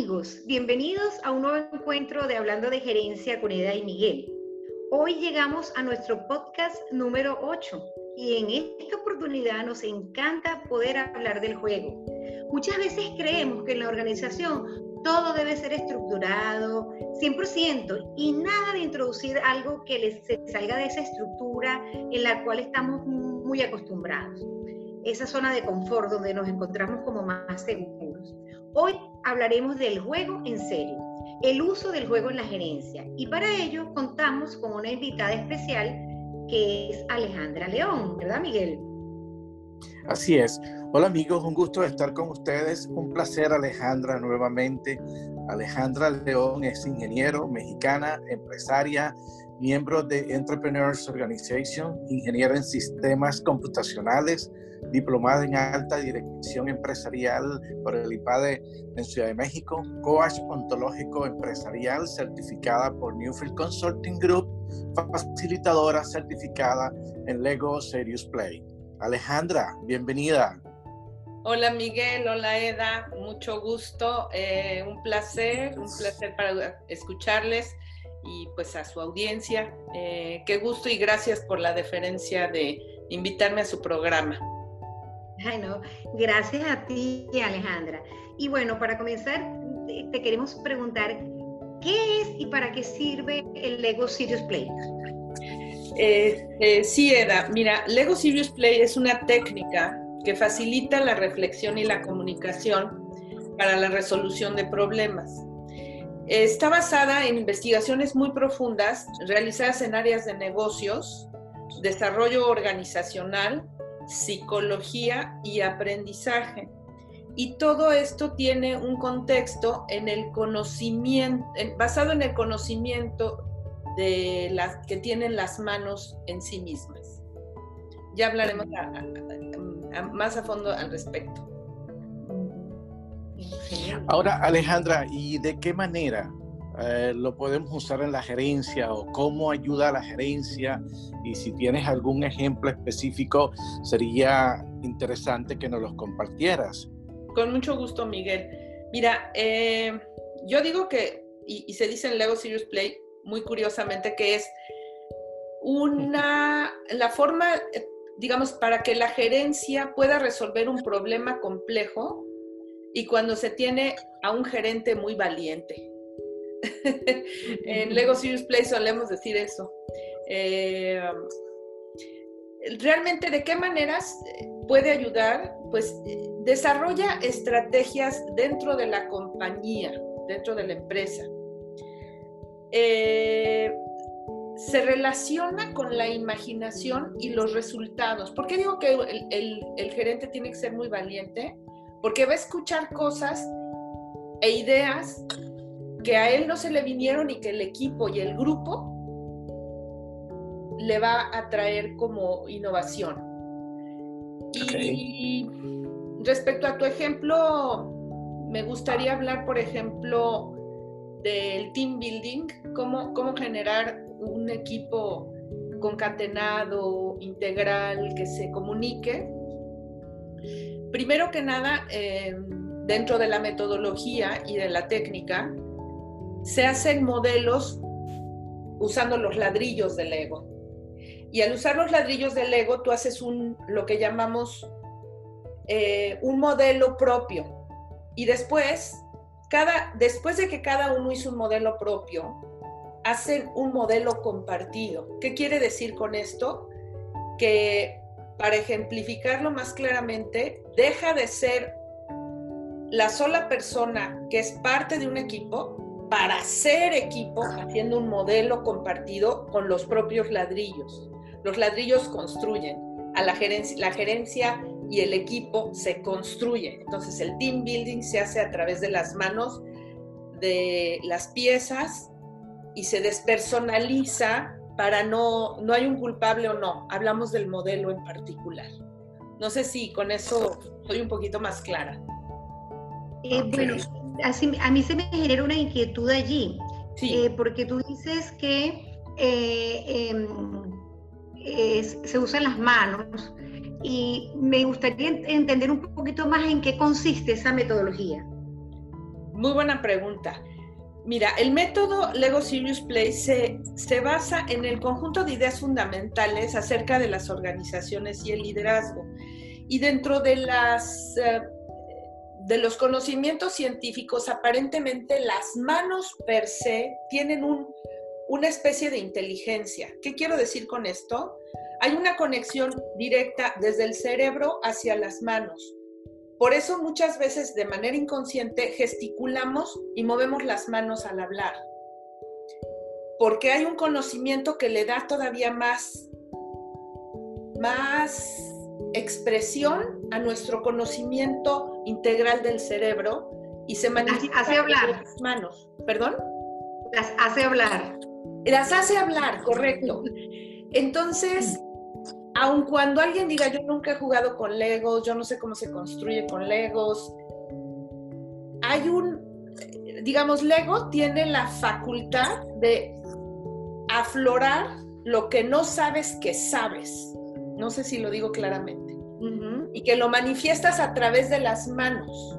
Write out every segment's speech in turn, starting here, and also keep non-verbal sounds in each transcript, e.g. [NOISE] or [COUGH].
amigos, bienvenidos a un nuevo encuentro de Hablando de Gerencia con Eda y Miguel. Hoy llegamos a nuestro podcast número 8 y en esta oportunidad nos encanta poder hablar del juego. Muchas veces creemos que en la organización todo debe ser estructurado 100% y nada de introducir algo que les salga de esa estructura en la cual estamos muy acostumbrados. Esa zona de confort donde nos encontramos como más seguros. Hoy hablaremos del juego en serio, el uso del juego en la gerencia. Y para ello contamos con una invitada especial que es Alejandra León, ¿verdad Miguel? Así es. Hola amigos, un gusto estar con ustedes. Un placer Alejandra nuevamente. Alejandra León es ingeniero, mexicana, empresaria, miembro de Entrepreneurs Organization, ingeniera en sistemas computacionales, diplomada en alta dirección empresarial por el IPADE en Ciudad de México, coach ontológico empresarial certificada por Newfield Consulting Group, facilitadora certificada en Lego Serious Play. Alejandra, bienvenida. Hola Miguel, hola Eda, mucho gusto, eh, un placer, un placer para escucharles y pues a su audiencia. Eh, qué gusto y gracias por la deferencia de invitarme a su programa. Ay, gracias a ti, Alejandra. Y bueno, para comenzar, te queremos preguntar, ¿qué es y para qué sirve el Lego Serious Play? Eh, eh, sí, Eda, mira, Lego Serious Play es una técnica que facilita la reflexión y la comunicación para la resolución de problemas. Está basada en investigaciones muy profundas realizadas en áreas de negocios, desarrollo organizacional, psicología y aprendizaje. Y todo esto tiene un contexto en el conocimiento, basado en el conocimiento de las que tienen las manos en sí mismas. Ya hablaremos más a fondo al respecto. Ahora, Alejandra, ¿y de qué manera eh, lo podemos usar en la gerencia o cómo ayuda a la gerencia? Y si tienes algún ejemplo específico, sería interesante que nos los compartieras. Con mucho gusto, Miguel. Mira, eh, yo digo que, y, se dice en Lego Serious Play, muy curiosamente, que es una, [LAUGHS] la forma, digamos, para que la gerencia pueda resolver un problema complejo y cuando se tiene a un gerente muy valiente. [LAUGHS] en Lego Serious Play solemos decir eso. Eh, realmente, ¿de qué maneras puede ayudar? Pues desarrolla estrategias dentro de la compañía, dentro de la empresa. Eh, se relaciona con la imaginación y los resultados. ¿Por qué digo que el gerente tiene que ser muy valiente? Porque va a escuchar cosas e ideas que a él no se le vinieron y que el equipo y el grupo le va a traer como innovación. Y respecto a tu ejemplo, me gustaría hablar, por ejemplo, del team building, cómo, cómo generar un equipo concatenado, integral, que se comunique. Primero que nada, eh, dentro de la metodología y de la técnica, se hacen modelos usando los ladrillos del ego. Y al usar los ladrillos del ego, tú haces un, lo que llamamos eh, un modelo propio. Y después, cada, después de que cada uno hizo un modelo propio, hacen un modelo compartido. ¿Qué quiere decir con esto? Que para ejemplificarlo más claramente, deja de ser la sola persona que es parte de un equipo para ser equipo haciendo un modelo compartido con los propios ladrillos. Los ladrillos construyen, a la gerencia, la gerencia y el equipo se construyen. Entonces el team building se hace a través de las manos de las piezas y se despersonaliza para no, no hay un culpable o no, hablamos del modelo en particular. No sé si con eso soy un poquito más clara. Eh, bueno, a mí se me genera una inquietud allí, eh, porque tú dices que eh, em, se usan las manos y me gustaría entender un poquito más en qué consiste esa metodología. Muy buena pregunta. Mira, el método Lego Serious Play se, se, basa en el conjunto de ideas fundamentales acerca de las organizaciones y el liderazgo. Y dentro de, las, eh, de los conocimientos científicos, aparentemente las manos per se tienen un, una especie de inteligencia. ¿Qué quiero decir con esto? Hay una conexión directa desde el cerebro hacia las manos. Por eso muchas veces de manera inconsciente gesticulamos y movemos las manos al hablar. Porque hay un conocimiento que le da todavía más, más expresión a nuestro conocimiento integral del cerebro y se manifiesta hace hablar. las manos. ¿Perdón? Las hace hablar. Las hace hablar, correcto. Entonces, aun cuando alguien diga, yo nunca he jugado con Legos, yo no sé cómo se construye con Legos, hay un, digamos, Lego tiene la facultad de aflorar lo que no sabes que sabes. No sé si lo digo claramente. Y que lo manifiestas a través de las manos.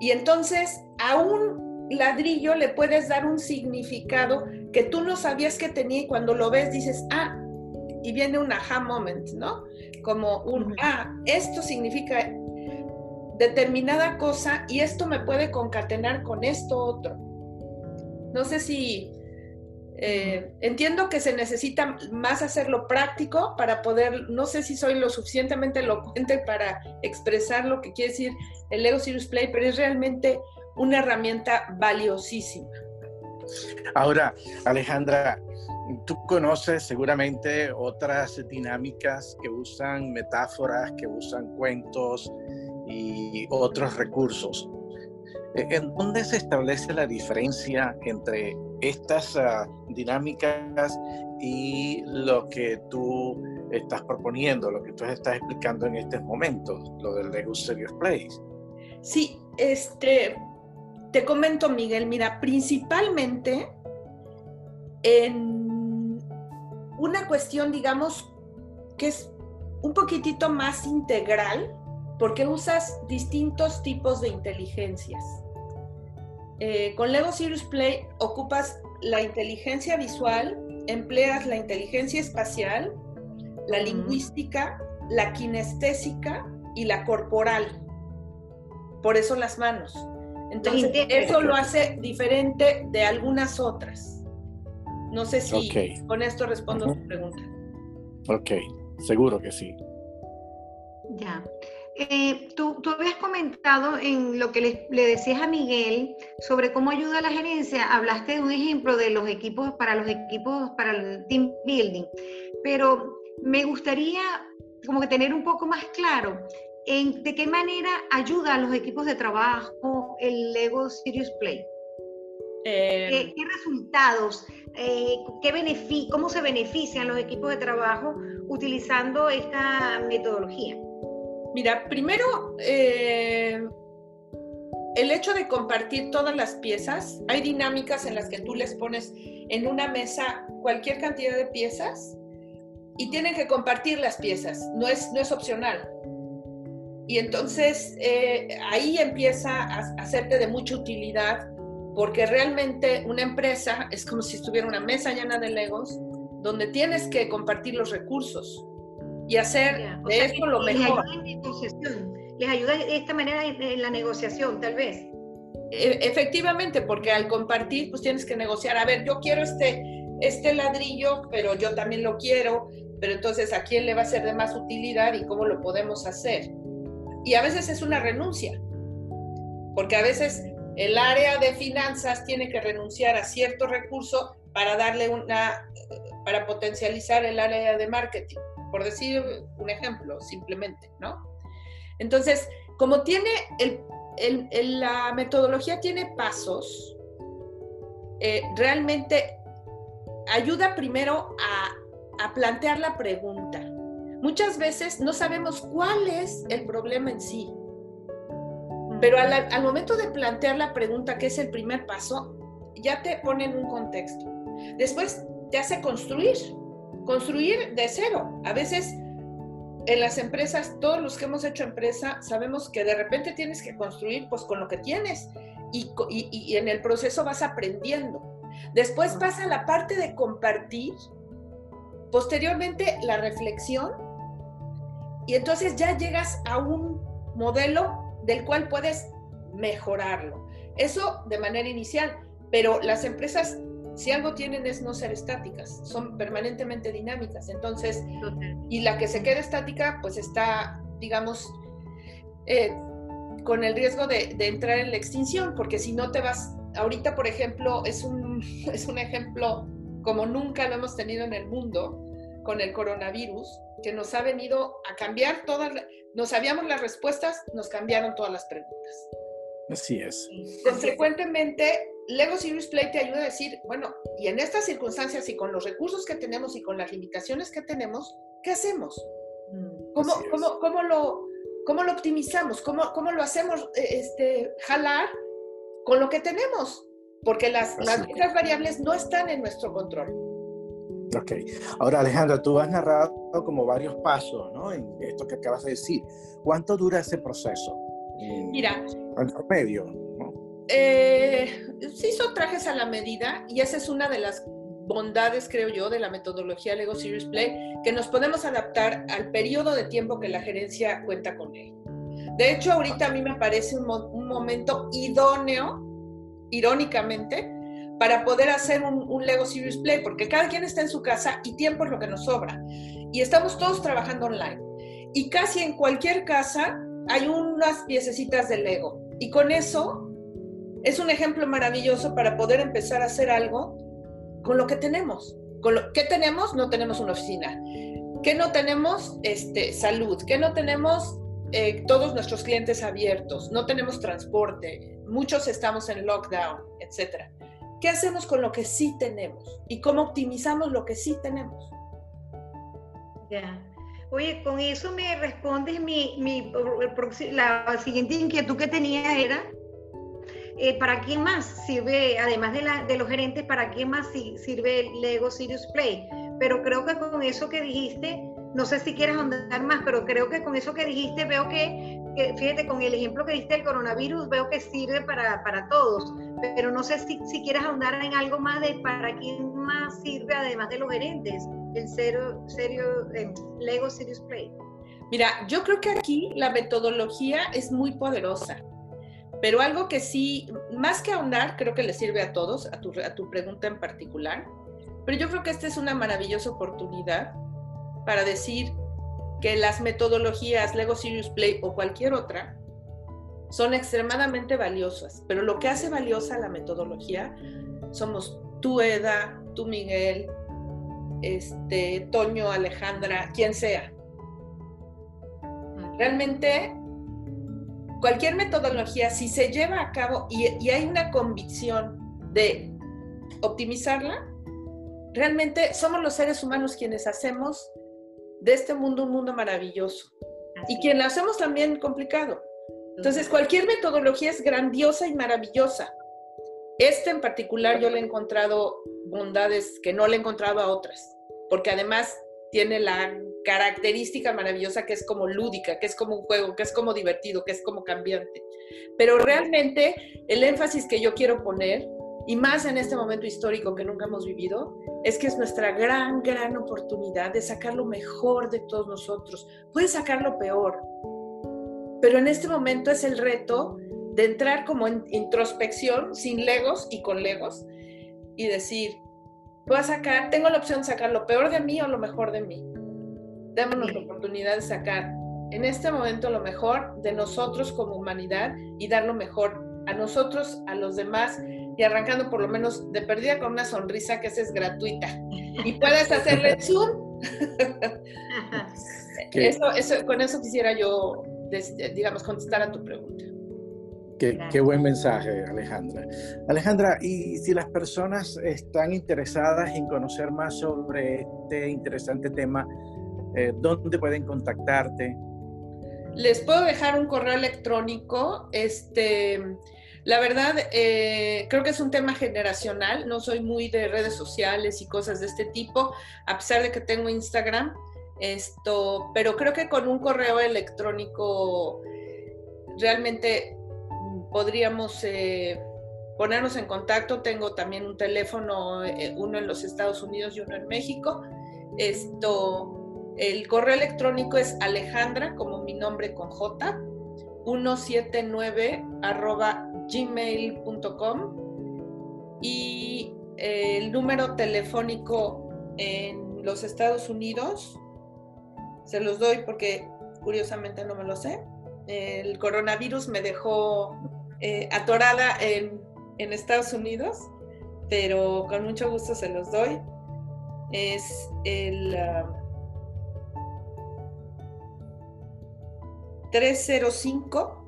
Y entonces a un ladrillo le puedes dar un significado que tú no sabías que tenía y cuando lo ves dices, ah, y viene un aha moment, ¿no? Como un, ah, esto significa determinada cosa y esto me puede concatenar con esto otro. No sé si eh, entiendo que se necesita más hacerlo práctico para poder, no sé si soy lo suficientemente elocuente para expresar lo que quiere decir el Lego Serious Play, pero es realmente una herramienta valiosísima. Ahora, Alejandra, Tú conoces seguramente otras dinámicas que usan metáforas, que usan cuentos y otros recursos. E, ¿En dónde se establece la diferencia entre estas ah, dinámicas y lo que tú estás proponiendo, lo que tú estás explicando en estos momentos, lo del Lego Serious Place? Sí, este, te comento, Miguel, mira, principalmente en una cuestión, digamos, que es un poquitito más integral, porque usas distintos tipos de inteligencias. Eh, con Lego Serious Play ocupas la inteligencia visual, empleas la inteligencia espacial, la lingüística, la kinestésica y la corporal. Por eso las manos. Entonces, eso lo hace diferente de algunas otras. No sé si con esto respondo a tu pregunta. Ok, seguro que sí. Ya. Eh, tú, tú, habías comentado en lo que le, le, decías a Miguel sobre cómo ayuda a la gerencia, hablaste de un ejemplo de los equipos para los equipos para el team building, pero me gustaría como que tener un poco más claro en de qué manera ayuda a los equipos de trabajo el Lego Serious Play. ¿Qué, em, resultados, eh, qué cómo se benefician los equipos de trabajo utilizando esta metodología? Mira, primero, eh, el hecho de compartir todas las piezas, hay dinámicas en las que tú les pones en una mesa cualquier cantidad de piezas y tienen que compartir las piezas, no es, no es opcional. Y entonces eh, ahí empieza a hacerte de mucha utilidad porque realmente una empresa es como si estuviera una mesa llena de legos donde tienes que compartir los recursos y hacer de esto lo mejor. Les ayuda de esta manera en la negociación, tal vez. E, efectivamente, porque al compartir, pues tienes que negociar. A ver, yo quiero este, este ladrillo, pero yo también lo quiero, pero entonces a quién le va a ser de más utilidad y cómo lo podemos hacer. Y a veces es una renuncia, porque a veces el área de finanzas tiene que renunciar a cierto recurso para darle una, para potencializar el área de marketing, por decir un ejemplo, simplemente, ¿no? Entonces, como tiene, el, la metodología tiene pasos, eh, realmente ayuda primero a, a plantear la pregunta. Muchas veces no sabemos cuál es el problema en sí. Pero al, momento de plantear la pregunta, que es el primer paso, ya te pone en un contexto. Después te hace construir, construir de cero. A veces en las empresas, todos los que hemos hecho empresa, sabemos que de repente tienes que construir pues con lo que tienes y, y en el proceso vas aprendiendo. Después pasa la parte de compartir, posteriormente la reflexión y entonces ya llegas a un modelo del cual puedes mejorarlo. Eso de manera inicial, pero las empresas si algo tienen es no ser estáticas, son permanentemente dinámicas. Entonces, y la que se queda estática, pues está, digamos, eh, con el riesgo de, entrar en la extinción, porque si no te vas, ahorita, por ejemplo, es un, [LAUGHS] es un ejemplo como nunca lo hemos tenido en el mundo con el coronavirus, que nos ha venido a cambiar todas, nos sabíamos las respuestas, nos cambiaron todas las preguntas. Así es. Consecuentemente, Lego Serious Play te ayuda a decir, bueno, y en estas circunstancias y con los recursos que tenemos y con las limitaciones que tenemos, ¿qué hacemos? Mm, ¿Cómo, cómo, cómo, lo, cómo lo optimizamos? ¿Cómo, cómo lo hacemos eh, este, jalar con lo que tenemos? Porque las, las variables no están en nuestro control. Ok. Ahora, Alejandra, tú has narrado como varios pasos, ¿no? En esto que acabas de decir. ¿Cuánto dura ese proceso? Mira. En promedio, eh, se hizo trajes a la medida y esa es una de las bondades, creo yo, de la metodología Lego Series Play, que nos podemos adaptar al periodo de tiempo que la gerencia cuenta con él. De hecho, ahorita a mí me parece un, momento idóneo, irónicamente, para poder hacer un, Lego Series Play, porque cada quien está en su casa y tiempo es lo que nos sobra. Y estamos todos trabajando online. Y casi en cualquier casa hay unas piececitas de Lego. Y con eso es un ejemplo maravilloso para poder empezar a hacer algo con lo que tenemos. Con lo que tenemos, no tenemos una oficina. ¿Qué no tenemos? Este, salud. ¿Qué no tenemos? Eh, todos nuestros clientes abiertos. No tenemos transporte. Muchos estamos en lockdown, etc. ¿Qué hacemos con lo que sí tenemos? ¿Y cómo optimizamos lo que sí tenemos? Ya. Oye, con eso me respondes mi, mi, la siguiente inquietud que tenía era eh, ¿para quién más sirve, además de, la, de los gerentes, para quién más sirve el Lego Serious Play? Pero creo que con eso que dijiste, no sé si quieres ahondar más, pero creo que con eso que dijiste veo que, fíjate, con el ejemplo que diste del coronavirus, veo que sirve para, para todos, pero no sé si, si, quieres ahondar en algo más de para quién más sirve, además de los gerentes, el serio, serio eh, Lego Serious Play. Mira, yo creo que aquí la metodología es muy poderosa. Pero algo que sí, más que ahondar, creo que le sirve a todos, a tu, a tu pregunta en particular, pero yo creo que esta es una maravillosa oportunidad para decir que las metodologías Lego Serious Play o cualquier otra son extremadamente valiosas, pero lo que hace valiosa la metodología somos tú, Eda, tú, Miguel, este, Toño, Alejandra, quien sea. Realmente cualquier metodología, si se lleva a cabo y, hay una convicción de optimizarla, realmente somos los seres humanos quienes hacemos de este mundo un mundo maravilloso y quien lo hacemos también complicado. Entonces, cualquier metodología es grandiosa y maravillosa. Este en particular yo le he encontrado bondades que no le he encontrado a otras, porque además tiene la característica maravillosa que es como lúdica, que es como un juego, que es como divertido, que es como cambiante. Pero realmente el énfasis que yo quiero poner, y más en este momento histórico que nunca hemos vivido, es que es nuestra gran, gran oportunidad de sacar lo mejor de todos nosotros. Puedes sacar lo peor, pero en este momento es el reto de entrar como en introspección, sin legos y con legos, y decir, voy a sacar, tengo la opción de sacar lo peor de mí o lo mejor de mí démonos la oportunidad de sacar en este momento lo mejor de nosotros como humanidad y dar lo mejor a nosotros, a los demás y arrancando por lo menos de perdida con una sonrisa que esa es gratuita. Y puedes hacerle zoom. [LAUGHS] eso, con eso quisiera yo, digamos, contestar a tu pregunta. Qué, qué, buen mensaje, Alejandra. Alejandra, y si las personas están interesadas en conocer más sobre este interesante tema, eh, ¿Dónde pueden contactarte? Les puedo dejar un correo electrónico. Este, la verdad, eh, creo que es un tema generacional. No soy muy de redes sociales y cosas de este tipo, a pesar de que tengo Instagram. Esto, pero creo que con un correo electrónico realmente podríamos eh, ponernos en contacto. Tengo también un teléfono, eh, uno en los Estados Unidos y uno en México. Esto, el correo electrónico es Alejandra, como mi nombre con J, 179 arroba gmail.com y el número telefónico en los Estados Unidos, se los doy porque curiosamente no me lo sé. El coronavirus me dejó eh, atorada en, Estados Unidos, pero con mucho gusto se los doy. Es el 305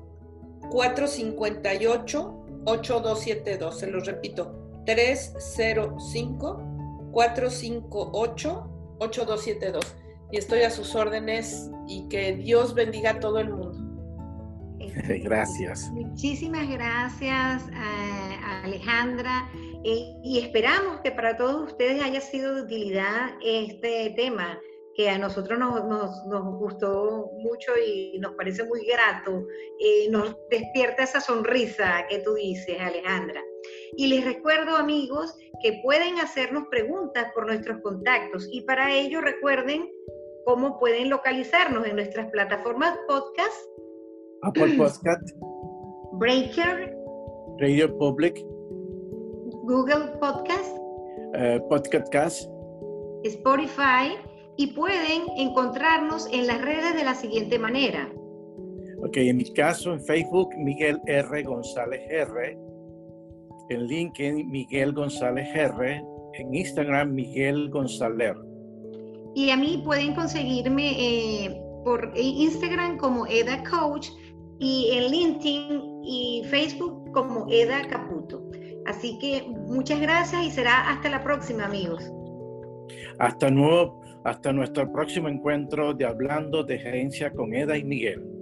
458 8272. Se los repito, 305-458-8272. Y estoy a sus órdenes y que Dios bendiga a todo el mundo. [LAUGHS] Gracias. Muchísimas gracias, eh, Alejandra. y esperamos que para todos ustedes haya sido de utilidad este tema que a nosotros nos, nos, gustó mucho y nos parece muy grato, eh, nos despierta esa sonrisa que tú dices, Alejandra. Y les recuerdo, amigos, que pueden hacernos preguntas por nuestros contactos y para ello recuerden cómo pueden localizarnos en nuestras plataformas podcast. Apple [CLEARS THROAT] Podcast. Breaker. Radio Public. Google Podcast. Uh, Podcast. Spotify y pueden encontrarnos en las redes de la siguiente manera. Ok, en mi caso en Facebook, Miguel R. González R. En LinkedIn, Miguel González R. En Instagram, Miguel González. Y a mí pueden conseguirme eh, por Instagram como Eda Coach y en LinkedIn y Facebook como Eda Caputo. Así que muchas gracias y será hasta la próxima, amigos. Hasta nuevo hasta nuestro próximo encuentro de Hablando de Gerencia con Eda y Miguel.